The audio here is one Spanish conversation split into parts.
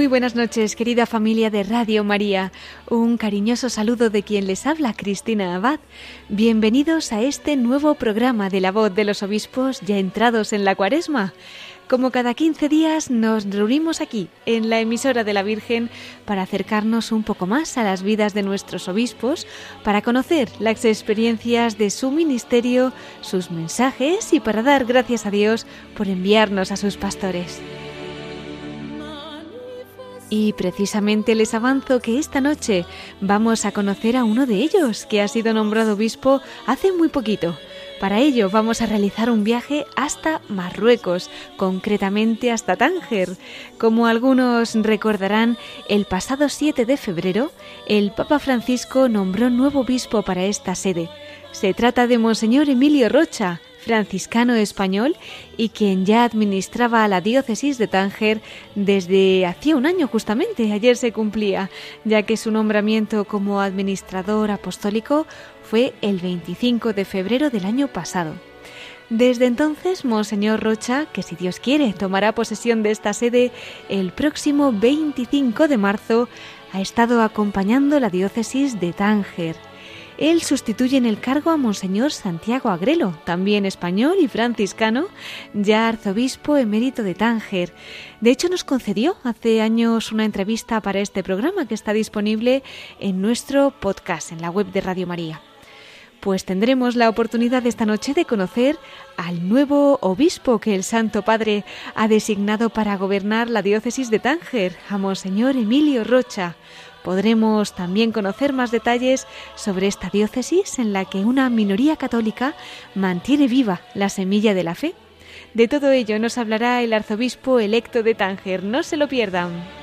Muy buenas noches, querida familia de Radio María. Un cariñoso saludo de quien les habla, Cristina Abad. Bienvenidos a este nuevo programa de la voz de los obispos ya entrados en la cuaresma. Como cada 15 días nos reunimos aquí, en la emisora de la Virgen, para acercarnos un poco más a las vidas de nuestros obispos, para conocer las experiencias de su ministerio, sus mensajes y para dar gracias a Dios por enviarnos a sus pastores. Y precisamente les avanzo que esta noche vamos a conocer a uno de ellos, que ha sido nombrado obispo hace muy poquito. Para ello vamos a realizar un viaje hasta Marruecos, concretamente hasta Tánger. Como algunos recordarán, el pasado 7 de febrero el Papa Francisco nombró nuevo obispo para esta sede. Se trata de Monseñor Emilio Rocha, franciscano español y quien ya administraba la diócesis de Tánger desde hacía un año justamente, ayer se cumplía, ya que su nombramiento como administrador apostólico fue el 25 de febrero del año pasado. Desde entonces, Monseñor Rocha, que si Dios quiere tomará posesión de esta sede el próximo 25 de marzo, ha estado acompañando la diócesis de Tánger él sustituye en el cargo a Monseñor Santiago Agrelo, también español y franciscano, ya arzobispo emérito de Tánger. De hecho, nos concedió hace años una entrevista para este programa que está disponible en nuestro podcast, en la web de Radio María. Pues tendremos la oportunidad esta noche de conocer al nuevo obispo que el Santo Padre ha designado para gobernar la diócesis de Tánger, a Monseñor Emilio Rocha, Podremos también conocer más detalles sobre esta diócesis en la que una minoría católica mantiene viva la semilla de la fe. De todo ello nos hablará el arzobispo electo de Tánger. No se lo pierdan.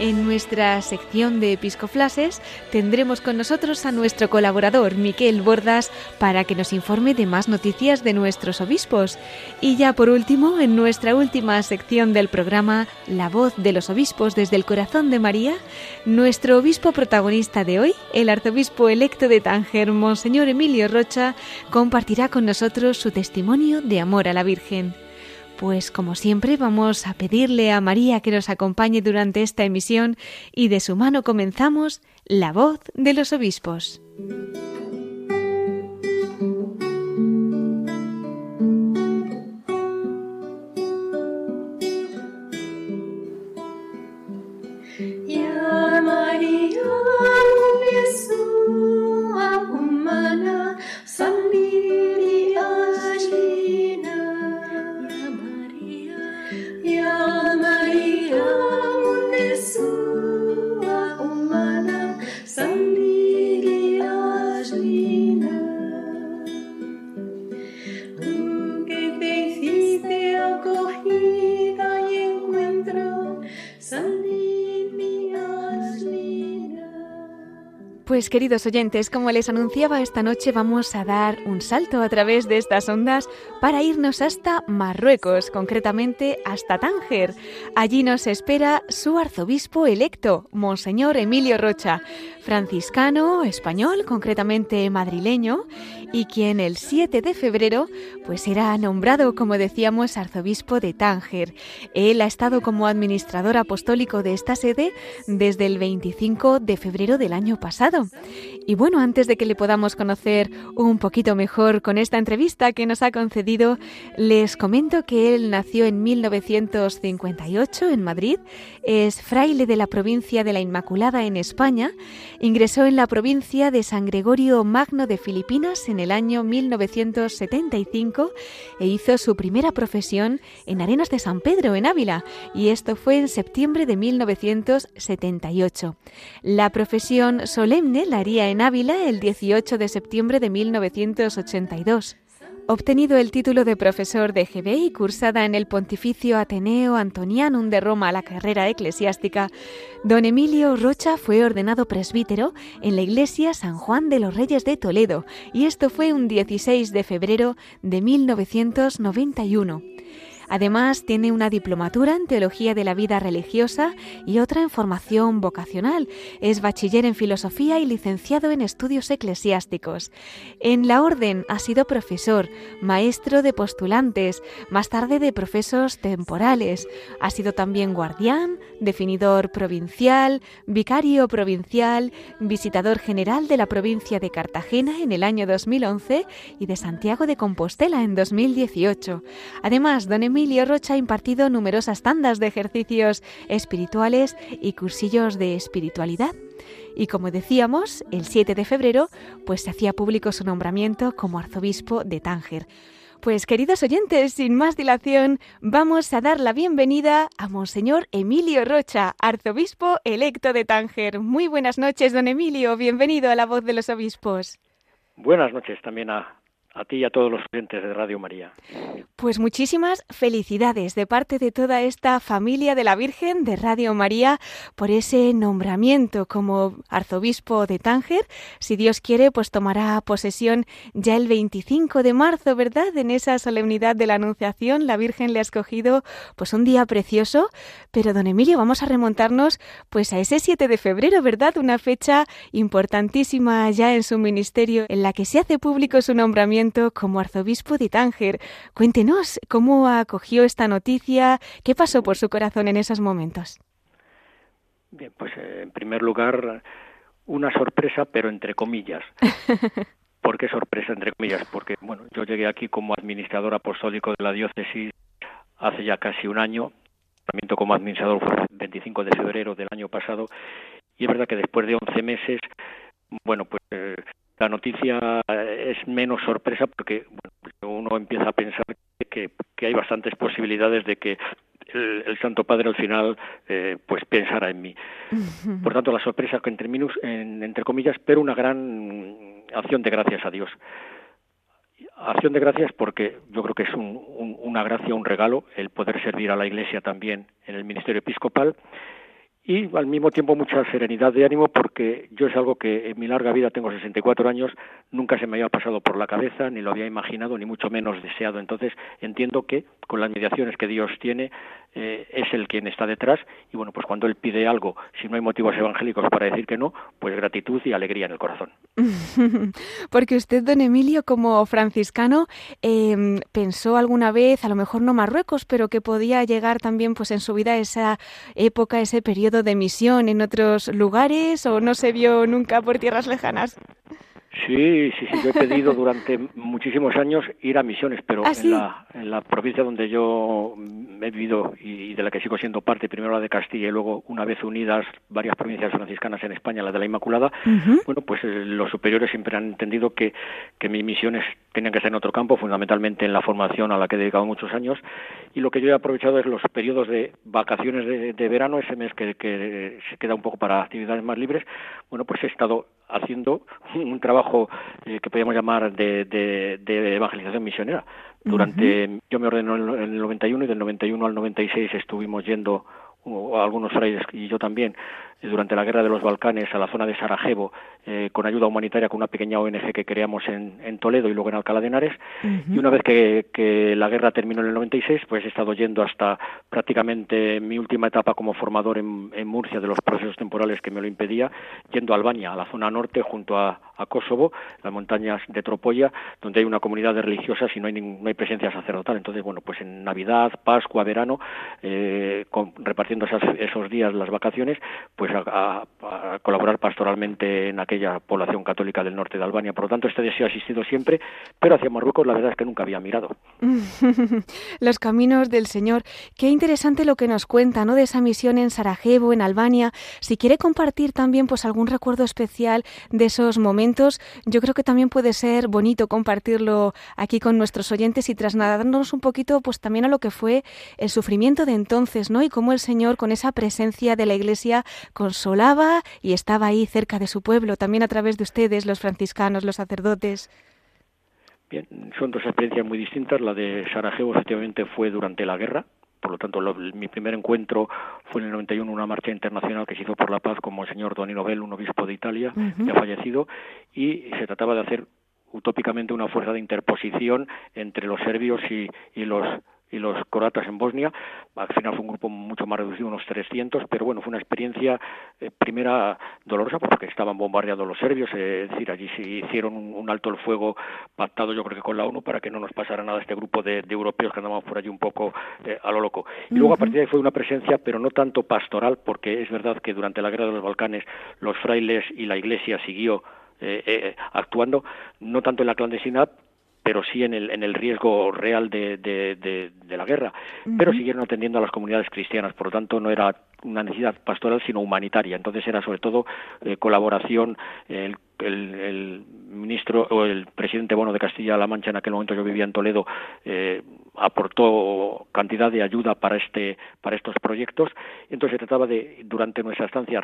En nuestra sección de episcoflases tendremos con nosotros a nuestro colaborador Miquel Bordas para que nos informe de más noticias de nuestros obispos. Y ya por último, en nuestra última sección del programa La voz de los obispos desde el corazón de María, nuestro obispo protagonista de hoy, el arzobispo electo de Tánger, Monseñor Emilio Rocha, compartirá con nosotros su testimonio de amor a la Virgen. Pues como siempre vamos a pedirle a María que nos acompañe durante esta emisión y de su mano comenzamos La voz de los obispos. Pues queridos oyentes, como les anunciaba esta noche vamos a dar un salto a través de estas ondas para irnos hasta Marruecos, concretamente hasta Tánger. Allí nos espera su arzobispo electo, Monseñor Emilio Rocha, franciscano, español, concretamente madrileño, y quien el 7 de febrero pues será nombrado, como decíamos, arzobispo de Tánger. Él ha estado como administrador apostólico de esta sede desde el 25 de febrero del año pasado. Y bueno, antes de que le podamos conocer un poquito mejor con esta entrevista que nos ha concedido, les comento que él nació en 1958 en Madrid, es fraile de la provincia de la Inmaculada en España, ingresó en la provincia de San Gregorio Magno de Filipinas en el año 1975 e hizo su primera profesión en Arenas de San Pedro, en Ávila, y esto fue en septiembre de 1978. La profesión solemne la haría en Ávila el 18 de septiembre de 1982. Obtenido el título de profesor de GB y cursada en el Pontificio Ateneo Antonianum de Roma la carrera eclesiástica, don Emilio Rocha fue ordenado presbítero en la iglesia San Juan de los Reyes de Toledo, y esto fue un 16 de febrero de 1991. Además, tiene una diplomatura en Teología de la Vida Religiosa y otra en Formación Vocacional. Es bachiller en Filosofía y licenciado en Estudios Eclesiásticos. En la Orden ha sido profesor, maestro de postulantes, más tarde de profesos temporales. Ha sido también guardián, definidor provincial, vicario provincial, visitador general de la provincia de Cartagena en el año 2011 y de Santiago de Compostela en 2018. Además, don Emilio Rocha ha impartido numerosas tandas de ejercicios espirituales y cursillos de espiritualidad. Y como decíamos, el 7 de febrero, pues se hacía público su nombramiento como arzobispo de Tánger. Pues queridos oyentes, sin más dilación, vamos a dar la bienvenida a Monseñor Emilio Rocha, arzobispo electo de Tánger. Muy buenas noches, don Emilio, bienvenido a la voz de los obispos. Buenas noches también a, a ti y a todos los oyentes de Radio María. Pues muchísimas felicidades de parte de toda esta familia de la Virgen de Radio María por ese nombramiento como arzobispo de Tánger. Si Dios quiere, pues tomará posesión ya el 25 de marzo, ¿verdad? En esa solemnidad de la Anunciación, la Virgen le ha escogido pues un día precioso. Pero, don Emilio, vamos a remontarnos pues a ese 7 de febrero, ¿verdad? Una fecha importantísima ya en su ministerio en la que se hace público su nombramiento como arzobispo de Tánger. Cuéntenos cómo acogió esta noticia, qué pasó por su corazón en esos momentos. Bien, pues eh, en primer lugar, una sorpresa, pero entre comillas. ¿Por qué sorpresa, entre comillas? Porque, bueno, yo llegué aquí como administrador apostólico de la diócesis hace ya casi un año. El como administrador fue el 25 de febrero del año pasado. Y es verdad que después de 11 meses, bueno, pues eh, la noticia es menos sorpresa porque uno empieza a pensar que, hay bastantes posibilidades de que el, Santo Padre al final eh, pues pensara en mí. Por tanto, la sorpresa que entre, entre comillas, pero una gran acción de gracias a Dios. Acción de gracias porque yo creo que es una gracia, un regalo el poder servir a la Iglesia también en el ministerio episcopal y al mismo tiempo mucha serenidad de ánimo porque yo es algo que en mi larga vida, tengo 64 años, nunca se me había pasado por la cabeza, ni lo había imaginado, ni mucho menos deseado. Entonces entiendo que con las mediaciones que Dios tiene, eh, es el quien está detrás y bueno, pues cuando Él pide algo, si no hay motivos evangélicos para decir que no, pues gratitud y alegría en el corazón. porque usted, don Emilio, como franciscano, em, pensó alguna vez, a lo mejor no Marruecos, pero que podía llegar también pues en su vida esa época, ese periodo de misión en otros lugares o no se vio nunca por tierras lejanas? Sí, sí, sí, yo he pedido durante muchísimos años ir a misiones, pero ¿Ah, en, la, en la provincia donde yo he vivido y de la que sigo siendo parte, primero la de Castilla y luego una vez unidas varias provincias franciscanas en España, la de la Inmaculada, bueno, pues eh, los superiores siempre han entendido que, que mis misiones tenían que ser en otro campo, fundamentalmente en la formación a la que he dedicado muchos años, y lo que yo he aprovechado es los periodos de vacaciones de, verano, ese mes que, que se queda un poco para actividades más libres, bueno, pues he estado haciendo un trabajo eh, que podríamos llamar de, de, evangelización misionera. Durante, yo me ordenó en el 91 y del 91 al 96 estuvimos yendo algunos frailes y yo también durante la guerra de los Balcanes a la zona de Sarajevo eh, con ayuda humanitaria con una pequeña ONG que creamos en, en Toledo y luego en Alcalá de Henares. Y una vez que, que, la guerra terminó en el 96, pues he estado yendo hasta prácticamente mi última etapa como formador en, en Murcia de los procesos temporales que me lo impedía, yendo a Albania, a la zona norte, junto a, a Kosovo, las montañas de Tropolla, donde hay una comunidad de religiosas y no hay, no hay presencia sacerdotal. Entonces, bueno, pues en Navidad, Pascua, verano, eh, repartiendo esos días las vacaciones, pues pues a, colaborar pastoralmente en aquella población católica del norte de Albania. Por lo tanto, este deseo ha existido siempre, pero hacia Marruecos la verdad es que nunca había mirado. Los caminos del Señor. Qué interesante lo que nos cuenta, ¿no? De esa misión en Sarajevo, en Albania. Si quiere compartir también, pues algún recuerdo especial de esos momentos, yo creo que también puede ser bonito compartirlo aquí con nuestros oyentes y trasladarnos un poquito, pues también a lo que fue el sufrimiento de entonces, ¿no? Y cómo el Señor, con esa presencia de la Iglesia, consolaba y estaba ahí cerca de su pueblo, también a través de ustedes, los franciscanos, los sacerdotes. Bien, son dos experiencias muy distintas. La de Sarajevo efectivamente fue durante la guerra, por lo tanto, mi primer encuentro fue en el 91, una marcha internacional que se hizo por la paz con el señor Donino Bell, un obispo de Italia, que ha fallecido, y se trataba de hacer utópicamente una fuerza de interposición entre los serbios y, y los y los croatas en Bosnia. Al final fue un grupo mucho más reducido, unos 300, pero bueno, fue una experiencia eh, primera dolorosa porque estaban bombardeados los serbios, eh, es decir, allí se hicieron un, alto el fuego pactado yo creo que con la ONU para que no nos pasara nada este grupo de, europeos que andábamos por allí un poco eh, a lo loco. Y luego a partir de ahí fue una presencia, pero no tanto pastoral, porque es verdad que durante la guerra de los Balcanes los frailes y la iglesia siguió actuando, no tanto en la clandestinidad, pero sí en el, en el riesgo real de, de, la guerra. Pero siguieron atendiendo a las comunidades cristianas, por lo tanto no era una necesidad pastoral, sino humanitaria. Entonces era sobre todo eh, colaboración, el el, ministro o el presidente Bono de Castilla-La Mancha en aquel momento yo vivía en Toledo eh, aportó cantidad de ayuda para este para estos proyectos. Entonces se trataba de durante nuestra estancia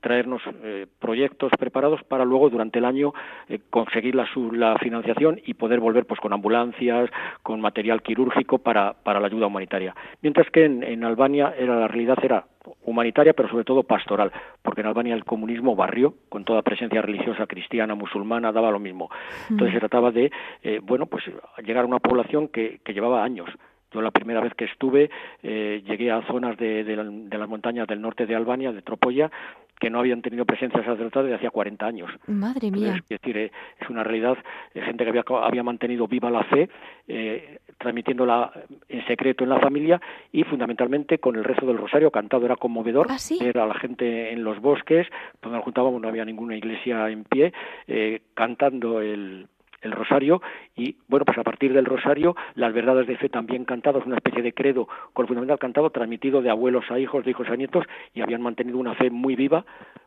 traernos eh, proyectos preparados para luego durante el año eh, conseguir la, la financiación y poder volver pues con ambulancias con material quirúrgico para para la ayuda humanitaria. Mientras que en, en Albania era la realidad era humanitaria, pero sobre todo pastoral, porque en Albania el comunismo barrió con toda presencia religiosa cristiana, musulmana, daba lo mismo. Entonces se trataba de, eh, bueno, pues llegar a una población que, que llevaba años yo la primera vez que estuve eh, llegué a zonas de, de, las montañas del norte de Albania, de Tropolla, que no habían tenido presencia sacerdotal desde hacía 40 años. Madre mía. es decir, eh, es una realidad, eh, gente que había, había mantenido viva la fe, eh, transmitiéndola en secreto en la familia y fundamentalmente con el rezo del rosario cantado. Era conmovedor ¿Ah, era la gente en los bosques, donde nos juntábamos, no había ninguna iglesia en pie, eh, cantando el el rosario y bueno pues a partir del rosario las verdades de fe también cantadas una especie de credo con el fundamental cantado transmitido de abuelos a hijos de hijos a nietos y habían mantenido una fe muy viva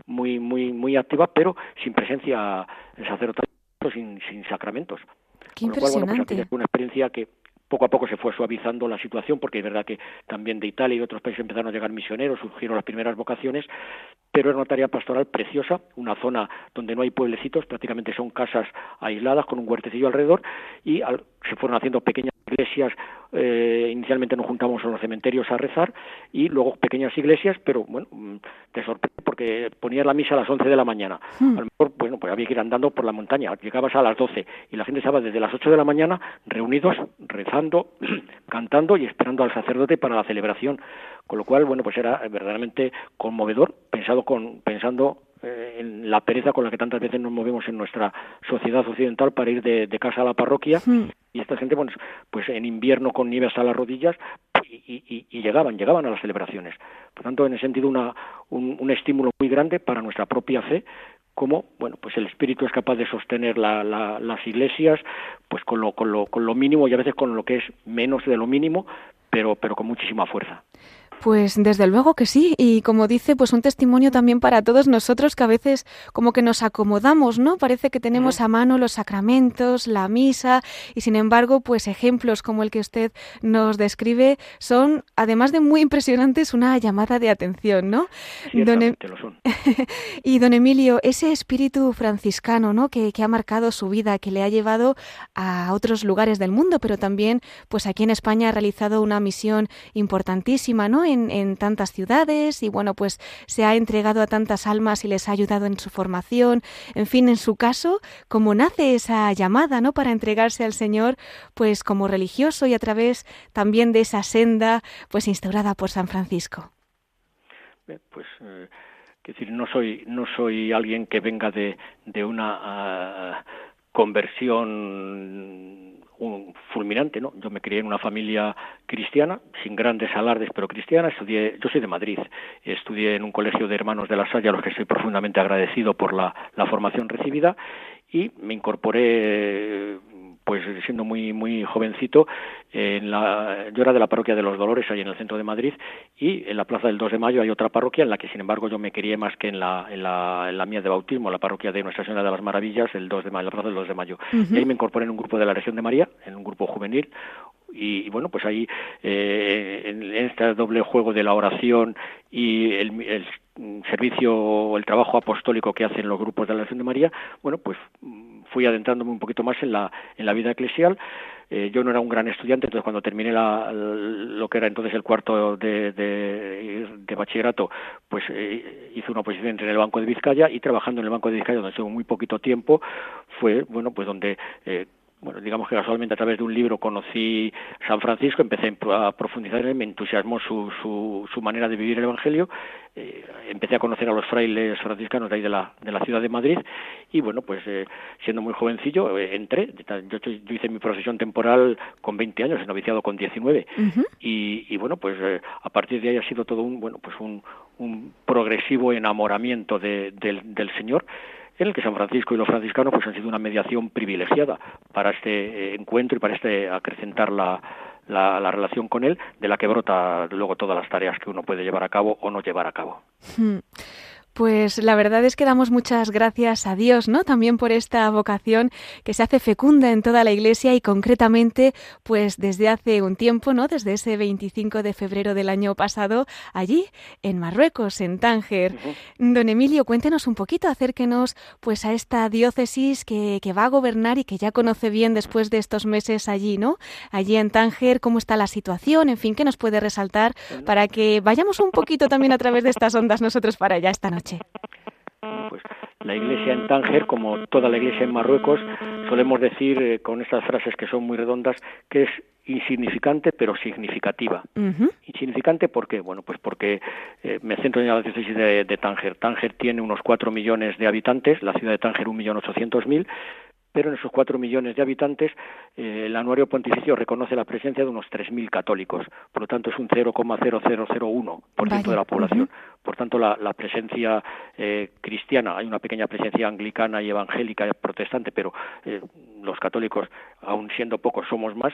muy muy muy activa pero sin presencia sacerdotal sin sin sacramentos Qué impresionante. una experiencia que poco a poco se fue suavizando la situación, porque es verdad que también de Italia y otros países empezaron a llegar misioneros, surgieron las primeras vocaciones, pero era una tarea pastoral preciosa, una zona donde no hay pueblecitos, prácticamente son casas aisladas con un huertecillo alrededor, y se fueron haciendo pequeñas iglesias, eh, inicialmente nos juntamos en los cementerios a rezar, y luego pequeñas iglesias, pero bueno, mm, te sorprende porque ponías la misa a las 11 de la mañana. Hmm. A lo mejor, bueno, pues había que ir andando por la montaña, llegabas a las 12 y la gente estaba desde las 8 de la mañana reunidos, rezando, cantando y esperando al sacerdote para la celebración. Con lo cual, bueno, pues era verdaderamente conmovedor, pensado con, pensando eh, en la pereza con la que tantas veces nos movemos en nuestra sociedad occidental para ir de, casa a la parroquia. Y esta gente pues, pues en invierno con nieve hasta las rodillas y, llegaban llegaban a las celebraciones. Por tanto en ese sentido una, un, estímulo muy grande para nuestra propia fe como bueno pues el espíritu es capaz de sostener las iglesias pues con lo, con lo con lo mínimo y a veces con lo que es menos de lo mínimo pero pero con muchísima fuerza pues desde luego que sí, y como dice, pues un testimonio también para todos nosotros que a veces como que nos acomodamos, ¿no? Parece que tenemos a mano los sacramentos, la misa, y sin embargo, pues ejemplos como el que usted nos describe son, además de muy impresionantes, una llamada de atención, ¿no? don em- lo son. y don Emilio, ese espíritu franciscano, ¿no? Que, que ha marcado su vida, que le ha llevado a otros lugares del mundo, pero también, pues aquí en España ha realizado una misión importantísima, ¿no? En, tantas ciudades y bueno, pues se ha entregado a tantas almas y les ha ayudado en su formación. En fin, en su caso, como nace esa llamada, ¿no? Para entregarse al Señor, pues como religioso y a través también de esa senda, pues instaurada por San Francisco. Pues, eh, decir, no soy, no soy alguien que venga de, de una ah, conversión un fulminante, ¿no? Yo me crié en una familia cristiana, sin grandes alardes, pero cristiana. Estudié, yo soy de Madrid, estudié en un colegio de hermanos de la Salle, a los que estoy profundamente agradecido por la, la formación recibida, y me incorporé pues siendo muy muy jovencito en la, yo era de la parroquia de los Dolores ahí en el centro de Madrid y en la plaza del 2 de Mayo hay otra parroquia en la que sin embargo yo me quería más que en la, en la, en la mía de bautismo la parroquia de Nuestra Señora de las Maravillas el 2 de mayo la plaza del 2 de Mayo. Y ahí me incorporé en un grupo de la región de María en un grupo juvenil y, bueno, pues ahí eh, en, este doble juego de la oración y el, el servicio o el trabajo apostólico que hacen los grupos de la Nación de María, bueno, pues fui adentrándome un poquito más en la, en la vida eclesial. Eh, yo no era un gran estudiante, entonces cuando terminé la, lo que era entonces el cuarto de, de, bachillerato, pues eh, hice una oposición en el Banco de Vizcaya y trabajando en el Banco de Vizcaya, donde estuve muy poquito tiempo, fue, bueno, pues donde eh, bueno, digamos que casualmente a través de un libro conocí San Francisco, empecé a profundizar en él, me entusiasmó su, su, su manera de vivir el Evangelio, eh, empecé a conocer a los frailes franciscanos de ahí de la, de la ciudad de Madrid y bueno, pues eh, siendo muy jovencillo eh, entré, yo, yo, hice mi procesión temporal con 20 años, he noviciado con 19 y, y, bueno, pues a partir de ahí ha sido todo un, bueno, pues un, un progresivo enamoramiento de, del, del Señor en el que San Francisco y los franciscanos pues han sido una mediación privilegiada para este eh, encuentro y para este acrecentar la, la, relación con él, de la que brota luego todas las tareas que uno puede llevar a cabo o no llevar a cabo. Hmm. Pues la verdad es que damos muchas gracias a Dios, ¿no? También por esta vocación que se hace fecunda en toda la Iglesia y concretamente, pues desde hace un tiempo, ¿no? Desde ese 25 de febrero del año pasado, allí en Marruecos, en Tánger. Don Emilio, cuéntenos un poquito, acérquenos, pues a esta diócesis que, que va a gobernar y que ya conoce bien después de estos meses allí, ¿no? Allí en Tánger, cómo está la situación, en fin, qué nos puede resaltar para que vayamos un poquito también a través de estas ondas nosotros para allá esta noche. Pues la iglesia en Tánger, como toda la iglesia en Marruecos, solemos decir eh, con estas frases que son muy redondas que es insignificante pero significativa. Insignificante ¿por qué? Bueno, pues porque eh, me centro en la diócesis de, de, Tánger. Tánger tiene unos cuatro millones de habitantes, la ciudad de Tánger un millón ochocientos mil, pero en esos cuatro millones de habitantes eh, el anuario pontificio reconoce la presencia de unos 3.000 católicos, por lo tanto es un 0,0001% de la población. Por tanto, la, presencia eh, cristiana, hay una pequeña presencia anglicana y evangélica y protestante, pero eh, los católicos, aun siendo pocos, somos más.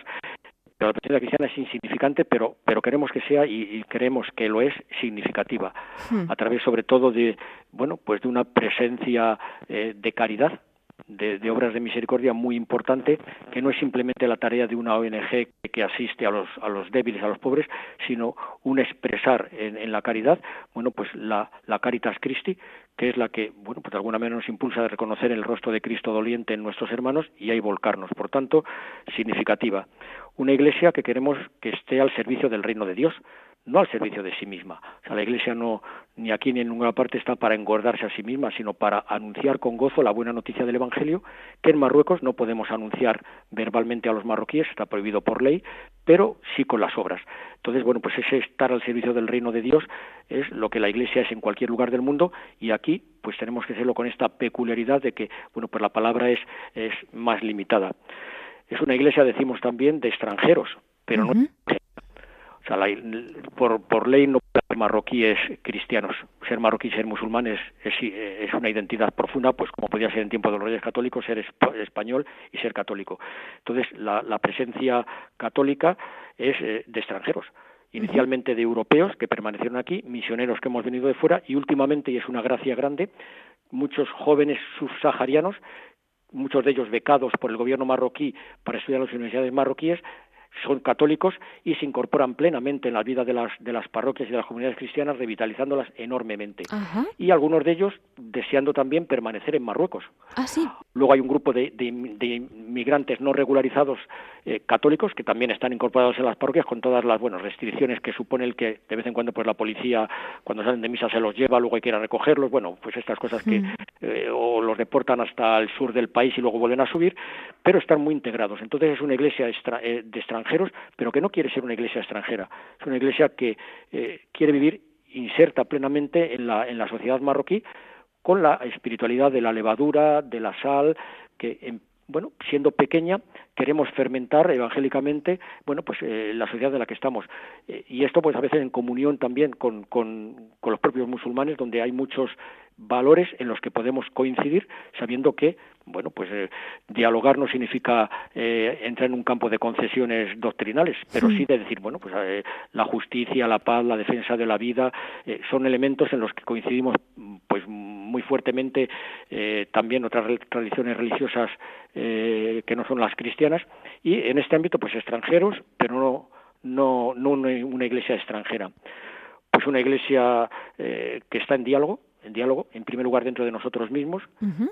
Pero la presencia cristiana es insignificante, pero, pero queremos que sea y, creemos que lo es significativa, hmm. a través sobre todo de, bueno, pues de una presencia de caridad de, obras de misericordia muy importante, que no es simplemente la tarea de una ONG que, asiste a los, a los débiles, a los pobres, sino un expresar en, la caridad, bueno, pues la, la Caritas Christi, que es la que, bueno, pues de alguna manera nos impulsa a reconocer el rostro de Cristo doliente en nuestros hermanos y ahí volcarnos. Por tanto, significativa. Una iglesia que queremos que esté al servicio del reino de Dios, no al servicio de sí misma. O sea, la Iglesia no, ni aquí ni en ninguna parte está para engordarse a sí misma, sino para anunciar con gozo la buena noticia del Evangelio, que en Marruecos no podemos anunciar verbalmente a los marroquíes, está prohibido por ley, pero sí con las obras. Entonces, bueno, pues ese estar al servicio del reino de Dios es lo que la Iglesia es en cualquier lugar del mundo y aquí pues tenemos que hacerlo con esta peculiaridad de que, bueno, pues la palabra es, es más limitada. Es una iglesia, decimos también, de extranjeros, pero no o sea, por, por ley no puede ser marroquíes cristianos. Ser marroquí, ser musulmán es, es, una identidad profunda, pues como podía ser en tiempo de los reyes católicos, ser español y ser católico. Entonces, la, la presencia católica es eh, de extranjeros inicialmente de europeos que permanecieron aquí, misioneros que hemos venido de fuera y últimamente, y es una gracia grande, muchos jóvenes subsaharianos, muchos de ellos becados por el gobierno marroquí para estudiar en las universidades marroquíes, son católicos y se incorporan plenamente en la vida de las, de las parroquias y de las comunidades cristianas, revitalizándolas enormemente. Y algunos de ellos deseando también permanecer en Marruecos. Ah, Luego hay un grupo de, de, inmigrantes no regularizados eh, católicos que también están incorporados en las parroquias con todas las buenas restricciones que supone el que de vez en cuando pues la policía cuando salen de misa se los lleva, luego hay que ir a recogerlos, bueno, pues estas cosas que mm. eh, o los deportan hasta el sur del país y luego vuelven a subir, pero están muy integrados. Entonces es una iglesia eh, de extranjeros, pero que no quiere ser una iglesia extranjera, es una iglesia que quiere vivir inserta plenamente en la, en la sociedad marroquí con la espiritualidad de la levadura, de la sal, que bueno, siendo pequeña, queremos fermentar evangélicamente, bueno, pues eh, la sociedad de la que estamos. Eh, y esto, pues a veces en comunión también con, con, con, los propios musulmanes, donde hay muchos valores en los que podemos coincidir, sabiendo que, bueno, pues eh, dialogar no significa entrar en un campo de concesiones doctrinales, pero sí de decir, bueno, pues la justicia, la paz, la defensa de la vida, son elementos en los que coincidimos, pues muy fuertemente eh, también otras tradiciones religiosas eh, que no son las cristianas y en este ámbito pues extranjeros, pero no no no una, iglesia extranjera. Pues una iglesia que está en diálogo, en diálogo, en primer lugar dentro de nosotros mismos,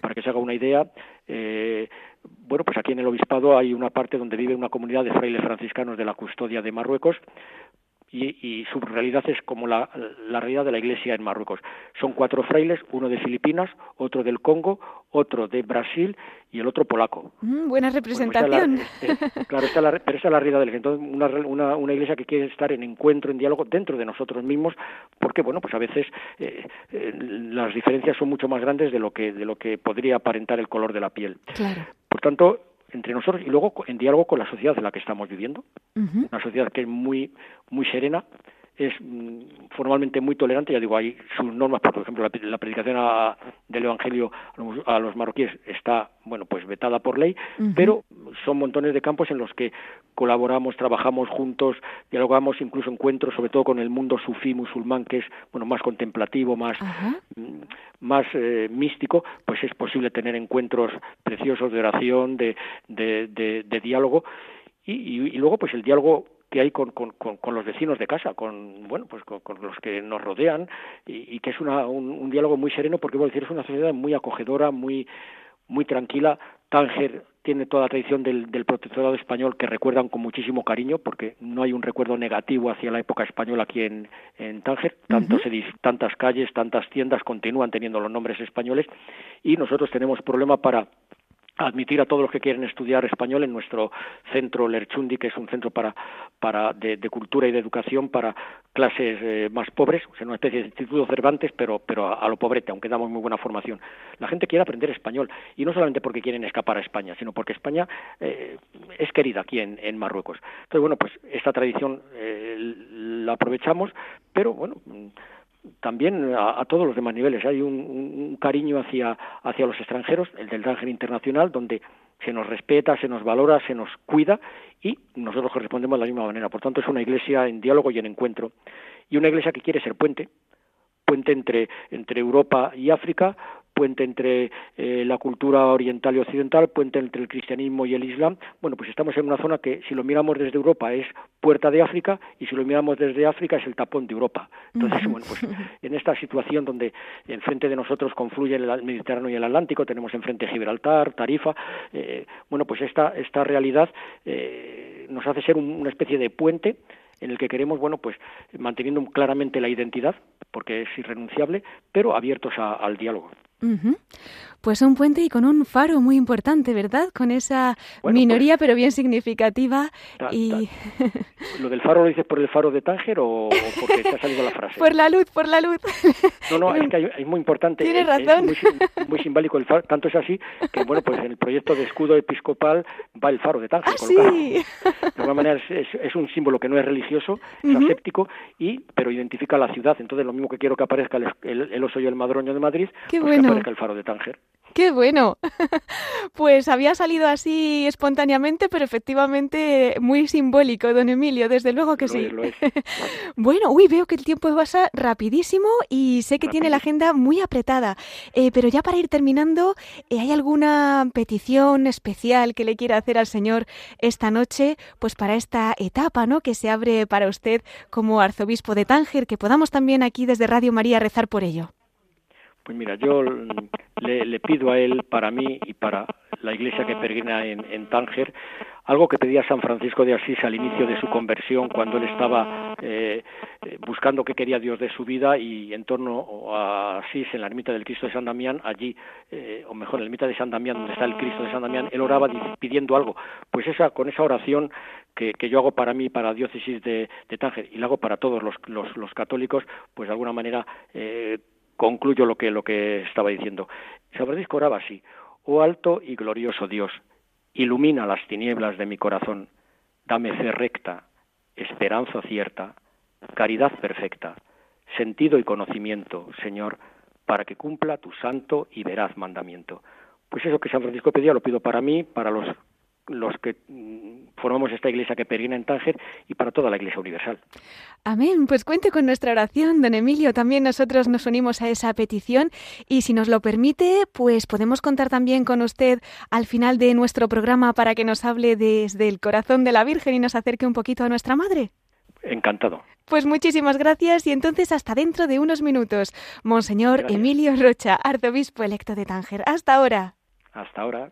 para que se haga una idea. Eh, bueno, pues aquí en el obispado hay una parte donde vive una comunidad de frailes franciscanos de la custodia de Marruecos, y, su realidad es como la, realidad de la Iglesia en Marruecos. Son cuatro frailes, uno de Filipinas, otro del Congo, otro de Brasil y el otro polaco. Mm, buena representación. claro, está la, pero esta es la realidad de la Entonces, una, una, una, Iglesia que quiere estar en encuentro, en diálogo dentro de nosotros mismos, porque bueno, pues a veces eh, eh, las diferencias son mucho más grandes de lo que de lo que podría aparentar el color de la piel. Claro. Por tanto, entre nosotros y luego en diálogo con la sociedad en la que estamos viviendo. Una sociedad que es muy, muy serena, es mm, formalmente muy tolerante, ya digo, hay sus normas, por ejemplo, la, predicación del Evangelio a los, marroquíes está, bueno, pues vetada por ley, pero son montones de campos en los que colaboramos, trabajamos juntos, dialogamos, incluso encuentros, sobre todo con el mundo sufí musulmán, que es, bueno, más contemplativo, más, mm, más eh, místico, pues es posible tener encuentros preciosos de oración, de, de, diálogo, y, y luego, pues el diálogo que hay con, con, con, los vecinos de casa, con bueno pues con, los que nos rodean y, que es una, un, diálogo muy sereno porque decir es una sociedad muy acogedora, muy muy tranquila. Tánger tiene toda la tradición del, del protectorado español que recuerdan con muchísimo cariño porque no hay un recuerdo negativo hacia la época española aquí en, en Tánger. Tanto tantas calles, tantas tiendas continúan teniendo los nombres españoles y nosotros tenemos problema para admitir a todos los que quieren estudiar español en nuestro centro Lerchundi, que es un centro para, para de, cultura y de educación para clases eh, más pobres, o sea, una especie de instituto Cervantes, pero, pero a, lo pobrete, aunque damos muy buena formación. La gente quiere aprender español, y no solamente porque quieren escapar a España, sino porque España eh, es querida aquí en, en, Marruecos. Entonces, bueno, pues esta tradición eh, la aprovechamos, pero bueno también a, todos los demás niveles. Hay un, cariño hacia, hacia los extranjeros, el del Ángel Internacional, donde se nos respeta, se nos valora, se nos cuida y nosotros correspondemos de la misma manera. Por tanto, es una iglesia en diálogo y en encuentro. Y una iglesia que quiere ser puente, puente entre, entre Europa y África, puente entre eh, la cultura oriental y occidental, puente entre el cristianismo y el islam. Bueno, pues estamos en una zona que si lo miramos desde Europa es puerta de África y si lo miramos desde África es el tapón de Europa. Entonces, bueno, pues en esta situación donde enfrente de nosotros confluye el Mediterráneo y el Atlántico, tenemos enfrente Gibraltar, Tarifa, eh, bueno, pues esta, esta realidad eh, nos hace ser una especie de puente en el que queremos, bueno, pues manteniendo claramente la identidad, porque es irrenunciable, pero abiertos al diálogo. Pues un puente y con un faro muy importante, ¿verdad? Con esa minoría, pues pero bien significativa. y... ¿Lo del faro lo dices por el faro de Tánger o, porque te ha salido la frase? por la luz, por la luz. no, no, es que es muy importante. Tiene razón. Es muy, simbólico el faro. Tanto es así que, bueno, pues en el proyecto de escudo episcopal va el faro de Tánger. ¿Ah, sí? De alguna manera es, un símbolo que no es religioso, es aséptico, y, pero identifica la ciudad. Entonces, lo mismo que quiero que aparezca el, el, oso y el madroño de Madrid, Qué pues bueno el faro de Tánger. ¡Qué bueno! Pues había salido así espontáneamente, pero efectivamente muy simbólico, don Emilio, desde luego que sí. bueno, uy, veo que el tiempo pasa rapidísimo y sé que tiene la agenda muy apretada. Eh, pero ya para ir terminando, eh, ¿hay alguna petición especial que le quiera hacer al Señor esta noche? Pues para esta etapa, ¿no? Que se abre para usted como arzobispo de Tánger, que podamos también aquí desde Radio María rezar por ello. Pues mira, yo le, pido a él, para mí y para la iglesia que peregrina en, Tánger, algo que pedía San Francisco de Asís al inicio de su conversión, cuando él estaba eh, eh, buscando qué quería Dios de su vida y en torno a Asís, en la ermita del Cristo de San Damián, allí, eh, o mejor, en la ermita de San Damián, donde está el Cristo de San Damián, él oraba pidiendo algo. Pues esa, con esa oración que, yo hago para mí, para la diócesis de, Tánger, y la hago para todos los, los, católicos, pues de alguna manera concluyo lo que, lo que estaba diciendo. San Francisco oraba así, oh alto y glorioso Dios, ilumina las tinieblas de mi corazón, dame fe recta, esperanza cierta, caridad perfecta, sentido y conocimiento, Señor, para que cumpla tu santo y veraz mandamiento. Pues eso que San Francisco pedía lo pido para mí, para los los que mm, formamos esta iglesia que peregrina en Tánger y para toda la iglesia universal. Amén. Pues cuente con nuestra oración, don Emilio. También nosotros nos unimos a esa petición y si nos lo permite, pues podemos contar también con usted al final de nuestro programa para que nos hable desde el corazón de la Virgen y nos acerque un poquito a nuestra Madre. Encantado. Pues muchísimas gracias y entonces hasta dentro de unos minutos. Monseñor Emilio Rocha, arzobispo electo de Tánger. Hasta ahora. Hasta ahora.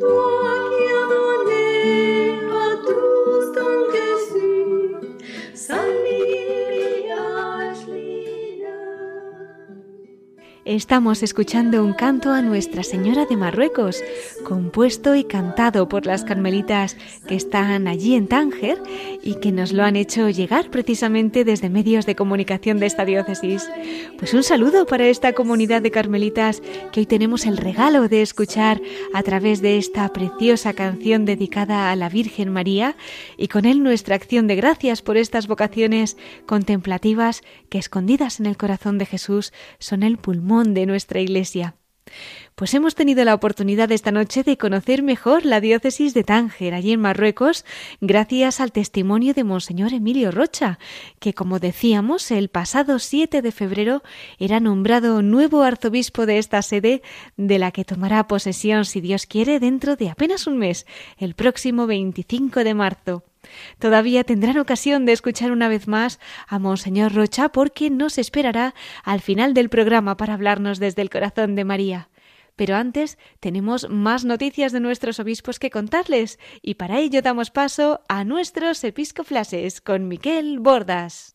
多 Estamos escuchando un canto a Nuestra Señora de Marruecos, compuesto y cantado por las carmelitas que están allí en Tánger y que nos lo han hecho llegar precisamente desde medios de comunicación de esta diócesis. Pues un saludo para esta comunidad de carmelitas que hoy tenemos el regalo de escuchar a través de esta preciosa canción dedicada a la Virgen María y con él nuestra acción de gracias por estas vocaciones contemplativas que escondidas en el corazón de Jesús son el pulmón de nuestra Iglesia. Pues hemos tenido la oportunidad esta noche de conocer mejor la diócesis de Tánger, allí en Marruecos, gracias al testimonio de Monseñor Emilio Rocha, que, como decíamos, el pasado 7 de febrero era nombrado nuevo arzobispo de esta sede, de la que tomará posesión, si Dios quiere, dentro de apenas un mes, el próximo 25 de marzo. Todavía tendrán ocasión de escuchar una vez más a Monseñor Rocha porque nos esperará al final del programa para hablarnos desde el corazón de María. Pero antes tenemos más noticias de nuestros obispos que contarles y para ello damos paso a nuestros episcoflases con Miquel Bordas.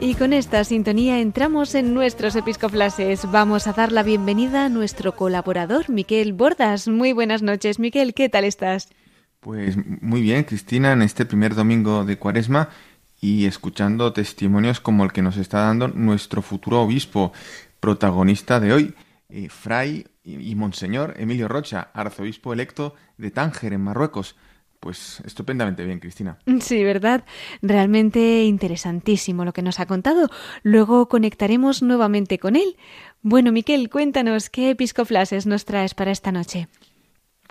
Y con esta sintonía entramos en nuestros episcoplases. Vamos a dar la bienvenida a nuestro colaborador, Miquel Bordas. Muy buenas noches, Miquel, ¿qué tal estás? Pues muy bien, Cristina, en este primer domingo de Cuaresma y escuchando testimonios como el que nos está dando nuestro futuro obispo, protagonista de hoy, eh, Fray y Monseñor Emilio Rocha, arzobispo electo de Tánger, en Marruecos. Pues estupendamente bien, Cristina. Sí, ¿verdad? Realmente interesantísimo lo que nos ha contado. Luego conectaremos nuevamente con él. Bueno, Miquel, cuéntanos qué episcoflases nos traes para esta noche.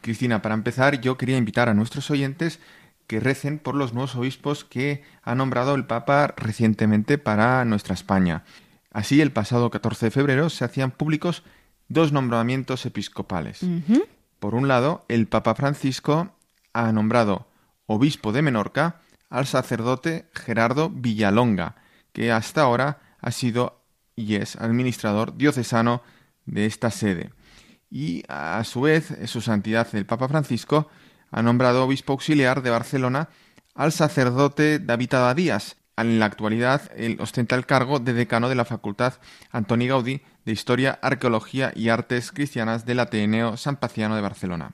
Cristina, para empezar, yo quería invitar a nuestros oyentes que recen por los nuevos obispos que ha nombrado el Papa recientemente para nuestra España. Así, el pasado 14 de febrero se hacían públicos dos nombramientos episcopales. Por un lado, el Papa Francisco ha nombrado obispo de Menorca al sacerdote Gerardo Villalonga, que hasta ahora ha sido y es administrador diocesano de esta sede. Y a su vez, su santidad el Papa Francisco ha nombrado obispo auxiliar de Barcelona al sacerdote David Abadías. En la actualidad, él ostenta el cargo de decano de la Facultad Antoni Gaudí de Historia, Arqueología y Artes Cristianas del Ateneo San Paciano de Barcelona.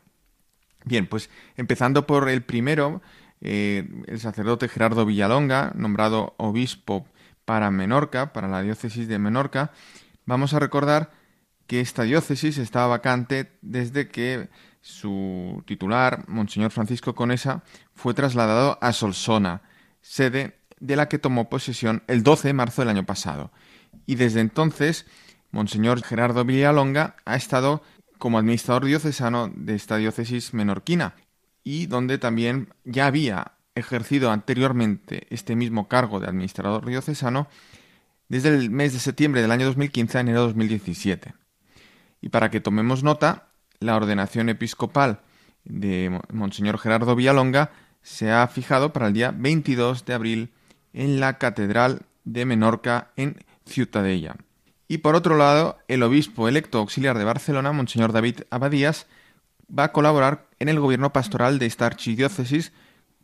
Bien, pues empezando por el primero, eh, el sacerdote Gerardo Villalonga, nombrado obispo para Menorca, para la diócesis de Menorca, vamos a recordar que esta diócesis estaba vacante desde que su titular, Monseñor Francisco Conesa, fue trasladado a Solsona, sede de la que tomó posesión el 12 de marzo del año pasado. Y desde entonces, Monseñor Gerardo Villalonga ha estado como administrador diocesano de esta diócesis menorquina y donde también ya había ejercido anteriormente este mismo cargo de administrador diocesano desde el mes de septiembre del año 2015 a enero de 2017. Y para que tomemos nota, la ordenación episcopal de Monseñor Gerardo Villalonga se ha fijado para el día 22 de abril en la Catedral de Menorca en Ciutadella. Y por otro lado, el obispo electo auxiliar de Barcelona, Monseñor David Abadías, va a colaborar en el gobierno pastoral de esta archidiócesis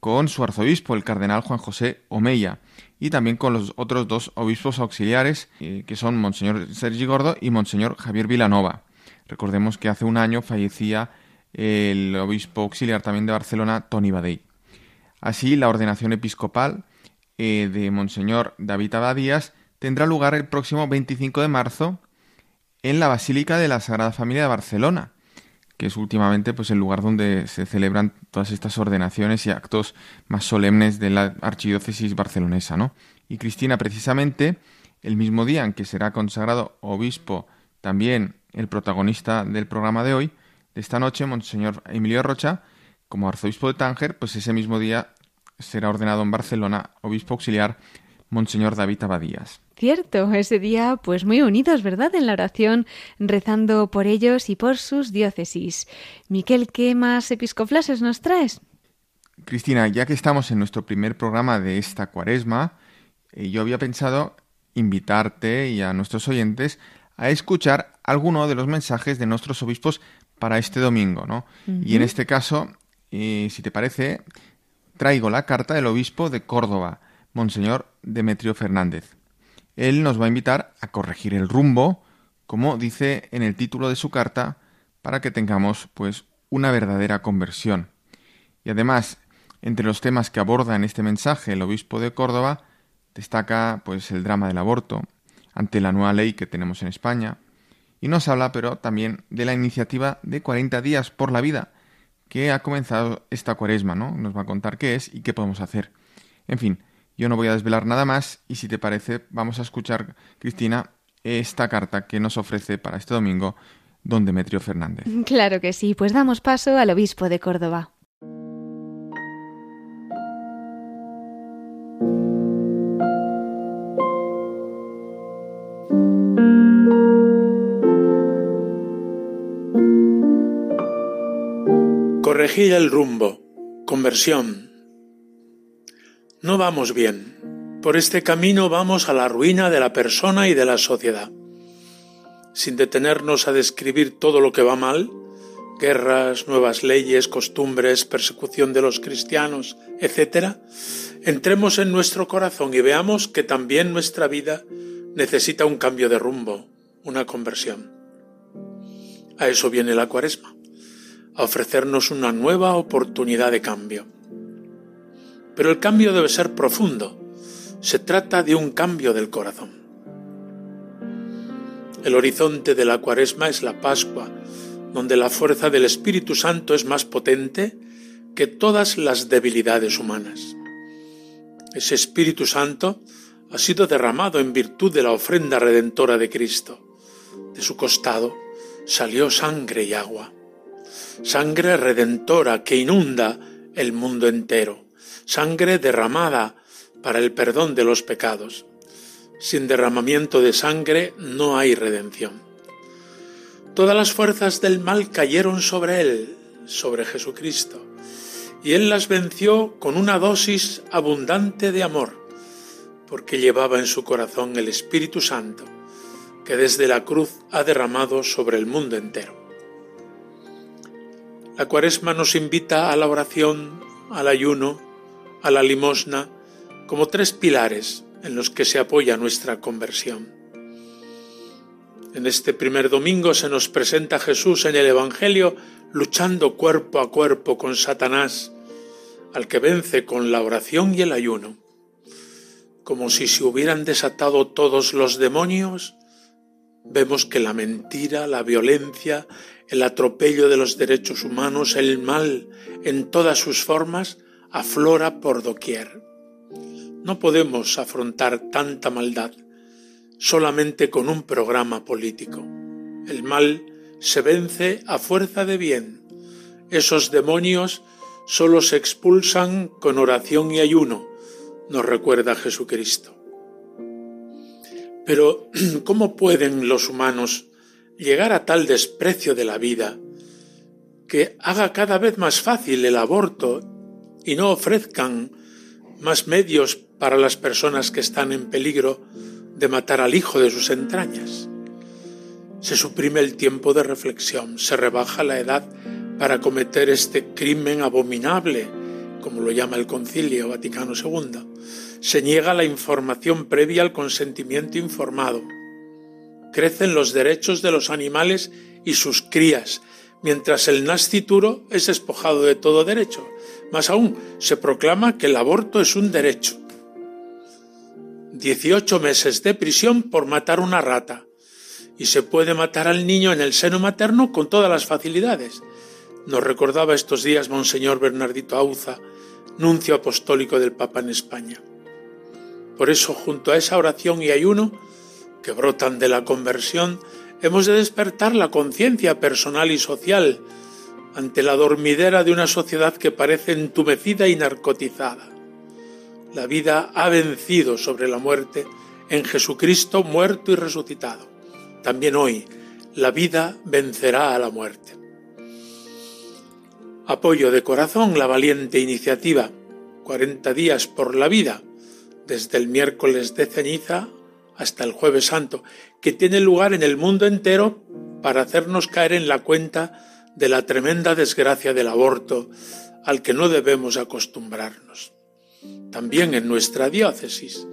con su arzobispo, el cardenal Juan José Omeya, y también con los otros dos obispos auxiliares, eh, que son Monseñor Sergi Gordo y Monseñor Javier Vilanova. Recordemos que hace un año fallecía el obispo auxiliar también de Barcelona, Tony Badey. Así, la ordenación episcopal eh, de Monseñor David Abadías tendrá lugar el próximo 25 de marzo en la Basílica de la Sagrada Familia de Barcelona, que es últimamente pues, el lugar donde se celebran todas estas ordenaciones y actos más solemnes de la archidiócesis barcelonesa. ¿no? Y Cristina, precisamente, el mismo día en que será consagrado obispo también el protagonista del programa de hoy, de esta noche, Monseñor Emilio Rocha, como arzobispo de Tánger, pues ese mismo día será ordenado en Barcelona obispo auxiliar Monseñor David Abadías. Cierto, ese día pues muy unidos, ¿verdad? En la oración, rezando por ellos y por sus diócesis. Miquel, ¿qué más episcoflases nos traes? Cristina, ya que estamos en nuestro primer programa de esta cuaresma, eh, yo había pensado invitarte y a nuestros oyentes a escuchar alguno de los mensajes de nuestros obispos para este domingo, ¿no? Y en este caso, eh, si te parece, traigo la carta del obispo de Córdoba, Monseñor Demetrio Fernández. Él nos va a invitar a corregir el rumbo, como dice en el título de su carta, para que tengamos pues una verdadera conversión. Y además, entre los temas que aborda en este mensaje el obispo de Córdoba, destaca pues el drama del aborto ante la nueva ley que tenemos en España y nos habla pero también de la iniciativa de 40 días por la vida que ha comenzado esta cuaresma, ¿no? Nos va a contar qué es y qué podemos hacer. En fin, yo no voy a desvelar nada más y si te parece vamos a escuchar, Cristina, esta carta que nos ofrece para este domingo don Demetrio Fernández. Claro que sí, pues damos paso al obispo de Córdoba. Corregir el rumbo. Conversión. No vamos bien. Por este camino vamos a la ruina de la persona y de la sociedad. Sin detenernos a describir todo lo que va mal, guerras, nuevas leyes, costumbres, persecución de los cristianos, etc., entremos en nuestro corazón y veamos que también nuestra vida necesita un cambio de rumbo, una conversión. A eso viene la cuaresma, a ofrecernos una nueva oportunidad de cambio. Pero el cambio debe ser profundo, se trata de un cambio del corazón. El horizonte de la cuaresma es la Pascua, donde la fuerza del Espíritu Santo es más potente que todas las debilidades humanas. Ese Espíritu Santo ha sido derramado en virtud de la ofrenda redentora de Cristo. De su costado salió sangre y agua. Sangre redentora que inunda el mundo entero. Sangre derramada para el perdón de los pecados. Sin derramamiento de sangre no hay redención. Todas las fuerzas del mal cayeron sobre él, sobre Jesucristo, y él las venció con una dosis abundante de amor, porque llevaba en su corazón el Espíritu Santo, que desde la cruz ha derramado sobre el mundo entero. La cuaresma nos invita a la oración, al ayuno, a la limosna, como tres pilares en los que se apoya nuestra conversión. En este primer domingo se nos presenta Jesús en el Evangelio luchando cuerpo a cuerpo con Satanás, al que vence con la oración y el ayuno. Como si se hubieran desatado todos los demonios, vemos que la mentira, la violencia, el atropello de los derechos humanos, el mal en todas sus formas, aflora por doquier. No podemos afrontar tanta maldad solamente con un programa político. El mal se vence a fuerza de bien. Esos demonios solo se expulsan con oración y ayuno, nos recuerda Jesucristo. Pero, ¿cómo pueden los humanos llegar a tal desprecio de la vida que haga cada vez más fácil el aborto y no ofrezcan más medios para las personas que están en peligro de matar al hijo de sus entrañas. Se suprime el tiempo de reflexión, se rebaja la edad para cometer este crimen abominable, como lo llama el Concilio Vaticano II. Se niega la información previa al consentimiento informado. Crecen los derechos de los animales y sus crías, mientras el nascituro es despojado de todo derecho. Más aún, se proclama que el aborto es un derecho. 18 meses de prisión por matar una rata. Y se puede matar al niño en el seno materno con todas las facilidades. Nos recordaba estos días Monseñor Bernardito Auza, nuncio apostólico del Papa en España. Por eso, junto a esa oración y ayuno, que brotan de la conversión, hemos de despertar la conciencia personal y social ante la dormidera de una sociedad que parece entumecida y narcotizada. La vida ha vencido sobre la muerte en Jesucristo muerto y resucitado. También hoy la vida vencerá a la muerte. Apoyo de corazón la valiente iniciativa 40 días por la vida, desde el miércoles de ceniza hasta el jueves santo, que tiene lugar en el mundo entero para hacernos caer en la cuenta de la tremenda desgracia del aborto al que no debemos acostumbrarnos. También en nuestra diócesis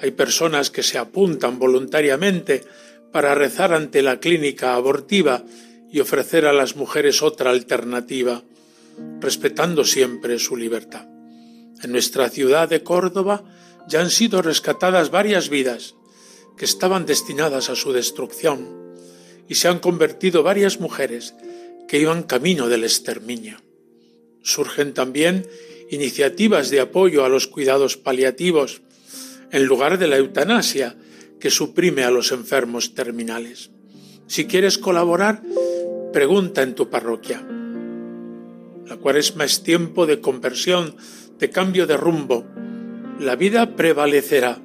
hay personas que se apuntan voluntariamente para rezar ante la clínica abortiva y ofrecer a las mujeres otra alternativa, respetando siempre su libertad. En nuestra ciudad de Córdoba ya han sido rescatadas varias vidas que estaban destinadas a su destrucción y se han convertido varias mujeres que iban camino del exterminio. Surgen también iniciativas de apoyo a los cuidados paliativos, en lugar de la eutanasia, que suprime a los enfermos terminales. Si quieres colaborar, pregunta en tu parroquia. La cuaresma es tiempo de conversión, de cambio de rumbo. La vida prevalecerá,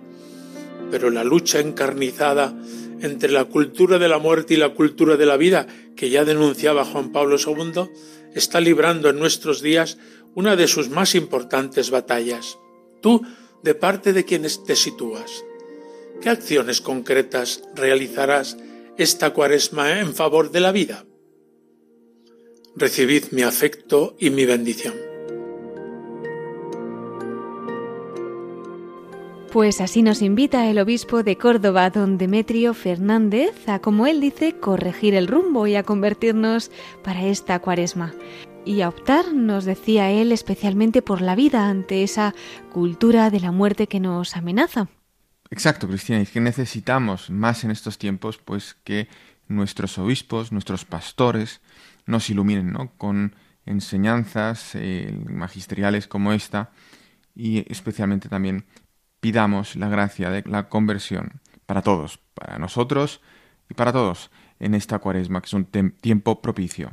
pero la lucha encarnizada entre la cultura de la muerte y la cultura de la vida, que ya denunciaba Juan Pablo II, está librando en nuestros días una de sus más importantes batallas. Tú, de parte de quienes te sitúas, ¿qué acciones concretas realizarás esta cuaresma en favor de la vida? recibid mi afecto y mi bendición. Pues así nos invita el obispo de Córdoba, don Demetrio Fernández, a, como él dice, corregir el rumbo y a convertirnos para esta cuaresma. Y a optar, nos decía él, especialmente por la vida ante esa cultura de la muerte que nos amenaza. Exacto, Cristina, y que necesitamos más en estos tiempos, pues que nuestros obispos, nuestros pastores, nos iluminen, ¿no? Con enseñanzas eh, magisteriales como esta y especialmente también pidamos la gracia de la conversión para todos, para nosotros y para todos en esta cuaresma, que es un tiempo propicio.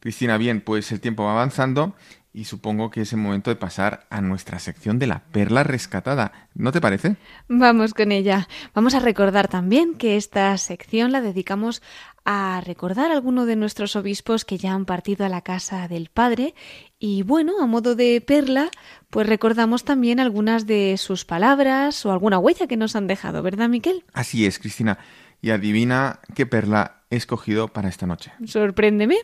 Cristina, bien, pues el tiempo va avanzando y supongo que es el momento de pasar a nuestra sección de la perla rescatada. ¿No te parece? Vamos con ella. Vamos a recordar también que esta sección la dedicamos a recordar a alguno de nuestros obispos que ya han partido a la casa del Padre y bueno, a modo de perla, pues recordamos también algunas de sus palabras o alguna huella que nos han dejado, ¿verdad, Miquel? Así es, Cristina. Y adivina qué perla he escogido para esta noche. Sorpréndeme.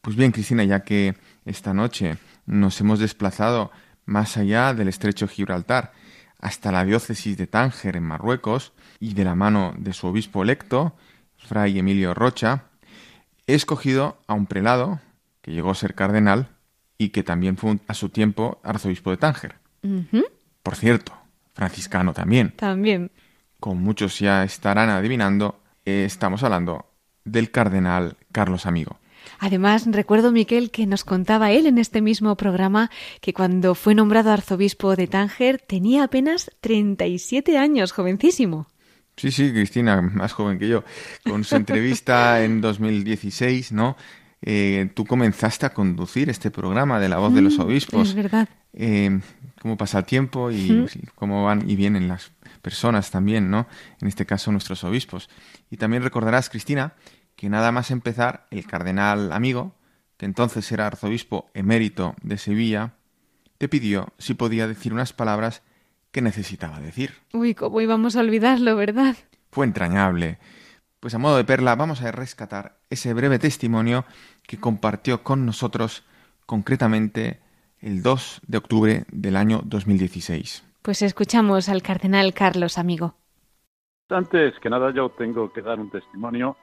Pues bien, Cristina, ya que esta noche nos hemos desplazado más allá del estrecho Gibraltar, hasta la diócesis de Tánger en Marruecos, y de la mano de su obispo electo, Fray Emilio Rocha, he escogido a un prelado que llegó a ser cardenal y que también fue a su tiempo arzobispo de Tánger. Por cierto, franciscano también. También. Como muchos ya estarán adivinando, estamos hablando del cardenal Carlos Amigo. Además, recuerdo, Miquel, que nos contaba él en este mismo programa que cuando fue nombrado arzobispo de Tánger tenía apenas 37 años, jovencísimo. Sí, sí, Cristina, más joven que yo. Con su entrevista en 2016, ¿no? Eh, tú comenzaste a conducir este programa de la voz de los mm, obispos. Es verdad. Eh, cómo pasa el tiempo y cómo van y vienen las personas también, ¿no? En este caso, nuestros obispos. Y también recordarás, Cristina, que nada más empezar, el cardenal amigo, que entonces era arzobispo emérito de Sevilla, te pidió si podía decir unas palabras que necesitaba decir. Uy, ¿cómo íbamos a olvidarlo, verdad? Fue entrañable. Pues a modo de perla vamos a rescatar ese breve testimonio que compartió con nosotros concretamente el 2 de octubre del año 2016. Pues escuchamos al cardenal Carlos, amigo. Antes que nada yo tengo que dar un testimonio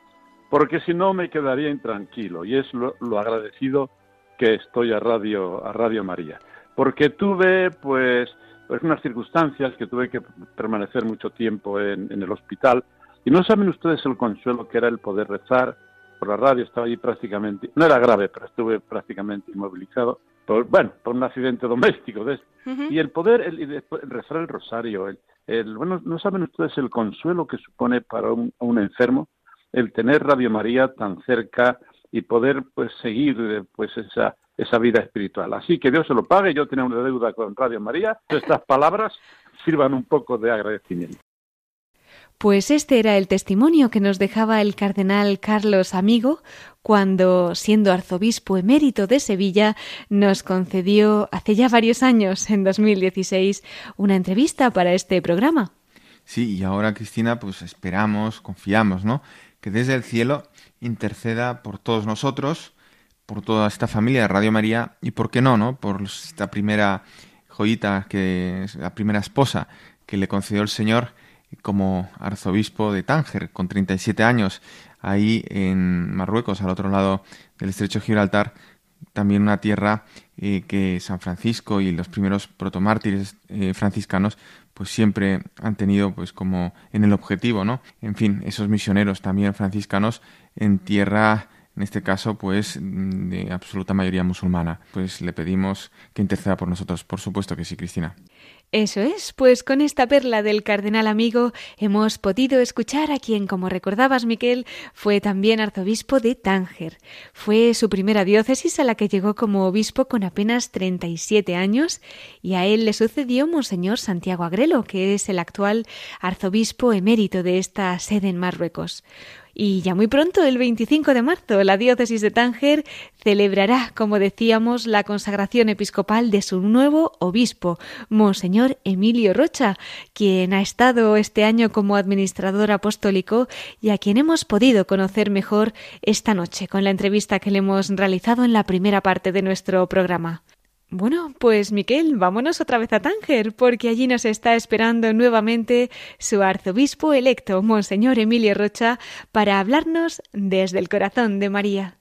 porque si no me quedaría intranquilo y es lo, agradecido que estoy a Radio, a Radio María. Porque tuve, pues, pues, unas circunstancias que tuve que permanecer mucho tiempo en, el hospital y no saben ustedes el consuelo que era el poder rezar por la radio, estaba allí prácticamente, no era grave, pero estuve prácticamente inmovilizado, por, bueno, por un accidente doméstico. De Y el poder, el, rezar el rosario, el, bueno, no saben ustedes el consuelo que supone para un enfermo el tener Radio María tan cerca y poder pues seguir pues esa esa vida espiritual. Así que Dios se lo pague, yo tengo una deuda con Radio María, estas palabras sirvan un poco de agradecimiento. Pues este era el testimonio que nos dejaba el cardenal Carlos Amigo cuando, siendo arzobispo emérito de Sevilla, nos concedió hace ya varios años, en 2016, una entrevista para este programa. Sí, y ahora Cristina, pues esperamos, confiamos, ¿no? que desde el cielo interceda por todos nosotros, por toda esta familia de Radio María y, ¿por qué no, no? Por esta primera joyita, que es la primera esposa que le concedió el Señor como arzobispo de Tánger, con 37 años, ahí en Marruecos, al otro lado del estrecho Gibraltar, también una tierra eh, que San Francisco y los primeros protomártires eh, franciscanos pues siempre han tenido pues como en el objetivo, ¿no? En fin, esos misioneros también franciscanos en tierra en este caso, pues de absoluta mayoría musulmana. Pues le pedimos que interceda por nosotros. Por supuesto que sí, Cristina. Eso es, pues con esta perla del cardenal amigo hemos podido escuchar a quien, como recordabas, Miquel, fue también arzobispo de Tánger. Fue su primera diócesis a la que llegó como obispo con apenas 37 años y a él le sucedió Monseñor Santiago Agrelo, que es el actual arzobispo emérito de esta sede en Marruecos. Y ya muy pronto, el 25 de marzo, la diócesis de Tánger celebrará, como decíamos, la consagración episcopal de su nuevo obispo, Monseñor Emilio Rocha, quien ha estado este año como administrador apostólico y a quien hemos podido conocer mejor esta noche con la entrevista que le hemos realizado en la primera parte de nuestro programa. Bueno, pues Miquel, vámonos otra vez a Tánger, porque allí nos está esperando nuevamente su arzobispo electo, Monseñor Emilio Rocha, para hablarnos desde el corazón de María.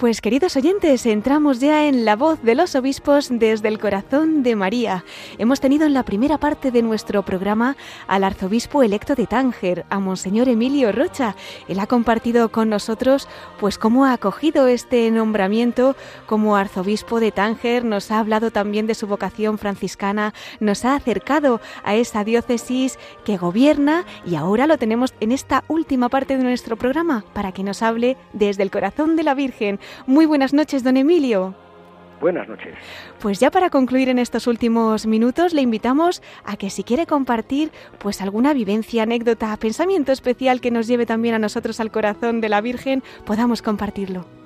Pues queridos oyentes, entramos ya en la voz de los obispos desde el corazón de María. Hemos tenido en la primera parte de nuestro programa al arzobispo electo de Tánger, a Monseñor Emilio Rocha. Él ha compartido con nosotros pues cómo ha acogido este nombramiento como arzobispo de Tánger, nos ha hablado también de su vocación franciscana, nos ha acercado a esa diócesis que gobierna y ahora lo tenemos en esta última parte de nuestro programa para que nos hable desde el corazón de la Virgen muy buenas noches, don Emilio. Buenas noches. Pues ya para concluir en estos últimos minutos le invitamos a que si quiere compartir pues alguna vivencia, anécdota, pensamiento especial que nos lleve también a nosotros al corazón de la Virgen, podamos compartirlo.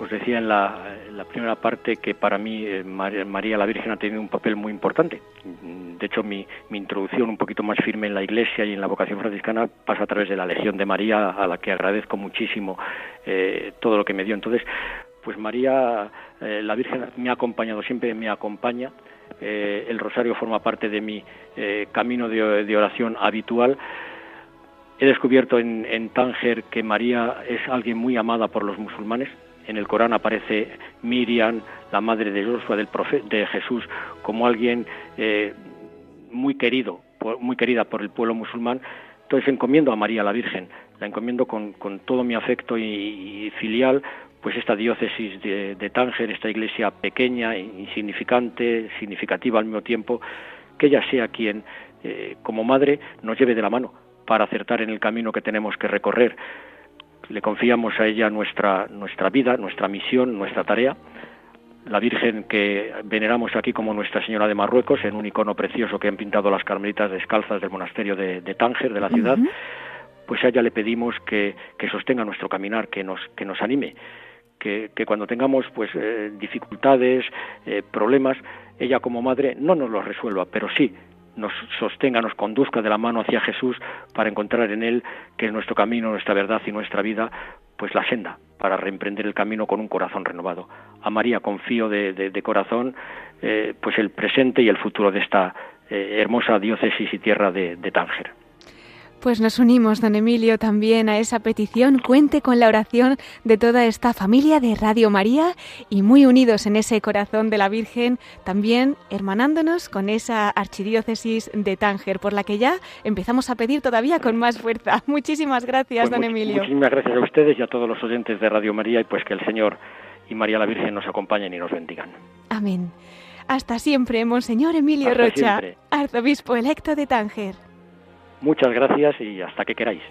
Os decía en la, primera parte que para mí eh, María, la Virgen ha tenido un papel muy importante. De hecho, mi, mi, introducción un poquito más firme en la Iglesia y en la vocación franciscana pasa a través de la Legión de María, a la que agradezco muchísimo eh, todo lo que me dio. Entonces, pues María, eh, la Virgen me ha acompañado, siempre me acompaña. el rosario forma parte de mi camino de, oración habitual. He descubierto en Tánger que María es alguien muy amada por los musulmanes, en el Corán aparece Miriam, la madre de Josué, del de Jesús, como alguien eh, muy querido, muy querida por el pueblo musulmán. Entonces encomiendo a María la Virgen, la encomiendo con, todo mi afecto y, filial, pues esta diócesis de, Tánger, esta iglesia pequeña, insignificante, significativa al mismo tiempo, que ella sea quien, eh, como madre, nos lleve de la mano para acertar en el camino que tenemos que recorrer le confiamos a ella nuestra, nuestra vida, nuestra misión, nuestra tarea. La Virgen que veneramos aquí como Nuestra Señora de Marruecos, en un icono precioso que han pintado las carmelitas descalzas del monasterio de, Tánger, de la ciudad, pues a ella le pedimos que, sostenga nuestro caminar, que nos, que nos anime, que, cuando tengamos pues eh, dificultades, eh, problemas, ella como madre no nos los resuelva, pero sí nos sostenga, nos conduzca de la mano hacia Jesús para encontrar en Él que es nuestro camino, nuestra verdad y nuestra vida, pues la senda para reemprender el camino con un corazón renovado. A María confío de, corazón eh, pues el presente y el futuro de esta eh, hermosa diócesis y tierra de Tánger. Pues nos unimos, don Emilio, también a esa petición. Cuente con la oración de toda esta familia de Radio María y muy unidos en ese corazón de la Virgen, también hermanándonos con esa archidiócesis de Tánger, por la que ya empezamos a pedir todavía con más fuerza. Muchísimas gracias, pues don Emilio. Muchísimas gracias a ustedes y a todos los oyentes de Radio María y pues que el Señor y María la Virgen nos acompañen y nos bendigan. Amén. Hasta siempre, Monseñor Emilio Rocha, arzobispo electo de Tánger. Muchas gracias y hasta que queráis.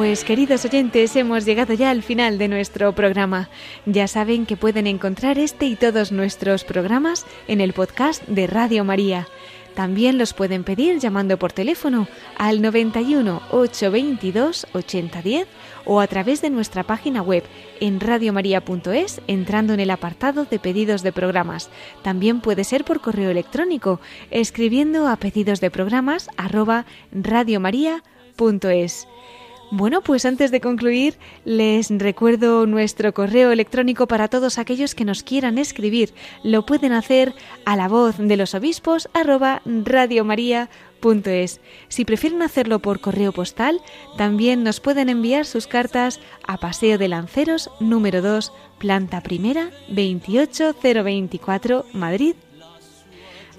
Pues queridos oyentes, hemos llegado ya al final de nuestro programa. Ya saben que pueden encontrar este y todos nuestros programas en el podcast de Radio María. También los pueden pedir llamando por teléfono al 91 822 8010 o a través de nuestra página web en radiomaria.es entrando en el apartado de pedidos de programas. También puede ser por correo electrónico escribiendo a pedidos de programas arroba. Bueno, pues antes de concluir, les recuerdo nuestro correo electrónico para todos aquellos que nos quieran escribir. Lo pueden hacer a la voz de los obispos arroba radiomaria.es. Si prefieren hacerlo por correo postal, también nos pueden enviar sus cartas a Paseo de Lanceros número 2, planta primera, 28024, Madrid,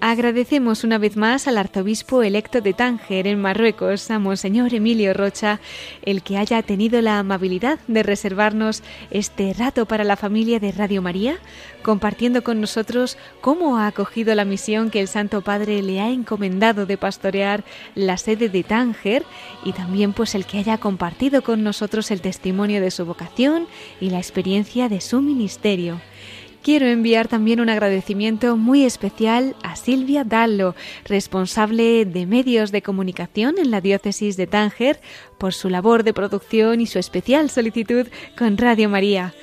Agradecemos una vez más al arzobispo electo de Tánger, en Marruecos, a Monseñor Emilio Rocha, el que haya tenido la amabilidad de reservarnos este rato para la familia de Radio María, compartiendo con nosotros cómo ha acogido la misión que el Santo Padre le ha encomendado de pastorear la sede de Tánger y también pues el que haya compartido con nosotros el testimonio de su vocación y la experiencia de su ministerio. Quiero enviar también un agradecimiento muy especial a Silvia Dallo, responsable de medios de comunicación en la diócesis de Tánger, por su labor de producción y su especial solicitud con Radio María.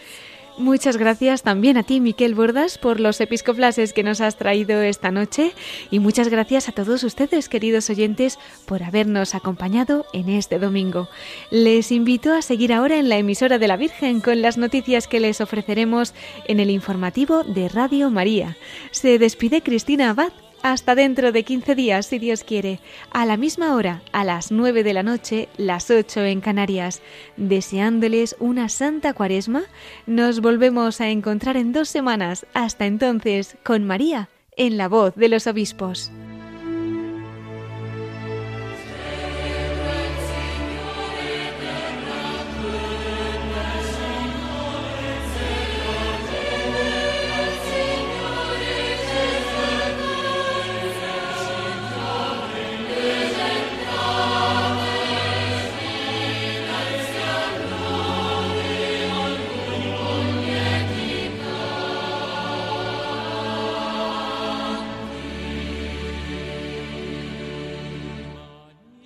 Muchas gracias también a ti, Miquel Bordas, por los episcoplases que nos has traído esta noche y muchas gracias a todos ustedes, queridos oyentes, por habernos acompañado en este domingo. Les invito a seguir ahora en la emisora de la Virgen con las noticias que les ofreceremos en el informativo de Radio María. Se despide Cristina Abad. Hasta dentro de 15 días, si Dios quiere, a la misma hora, a las 9 de la noche, las 8 en Canarias. Deseándoles una santa cuaresma, nos volvemos a encontrar en dos semanas. Hasta entonces, con María, en la voz de los obispos.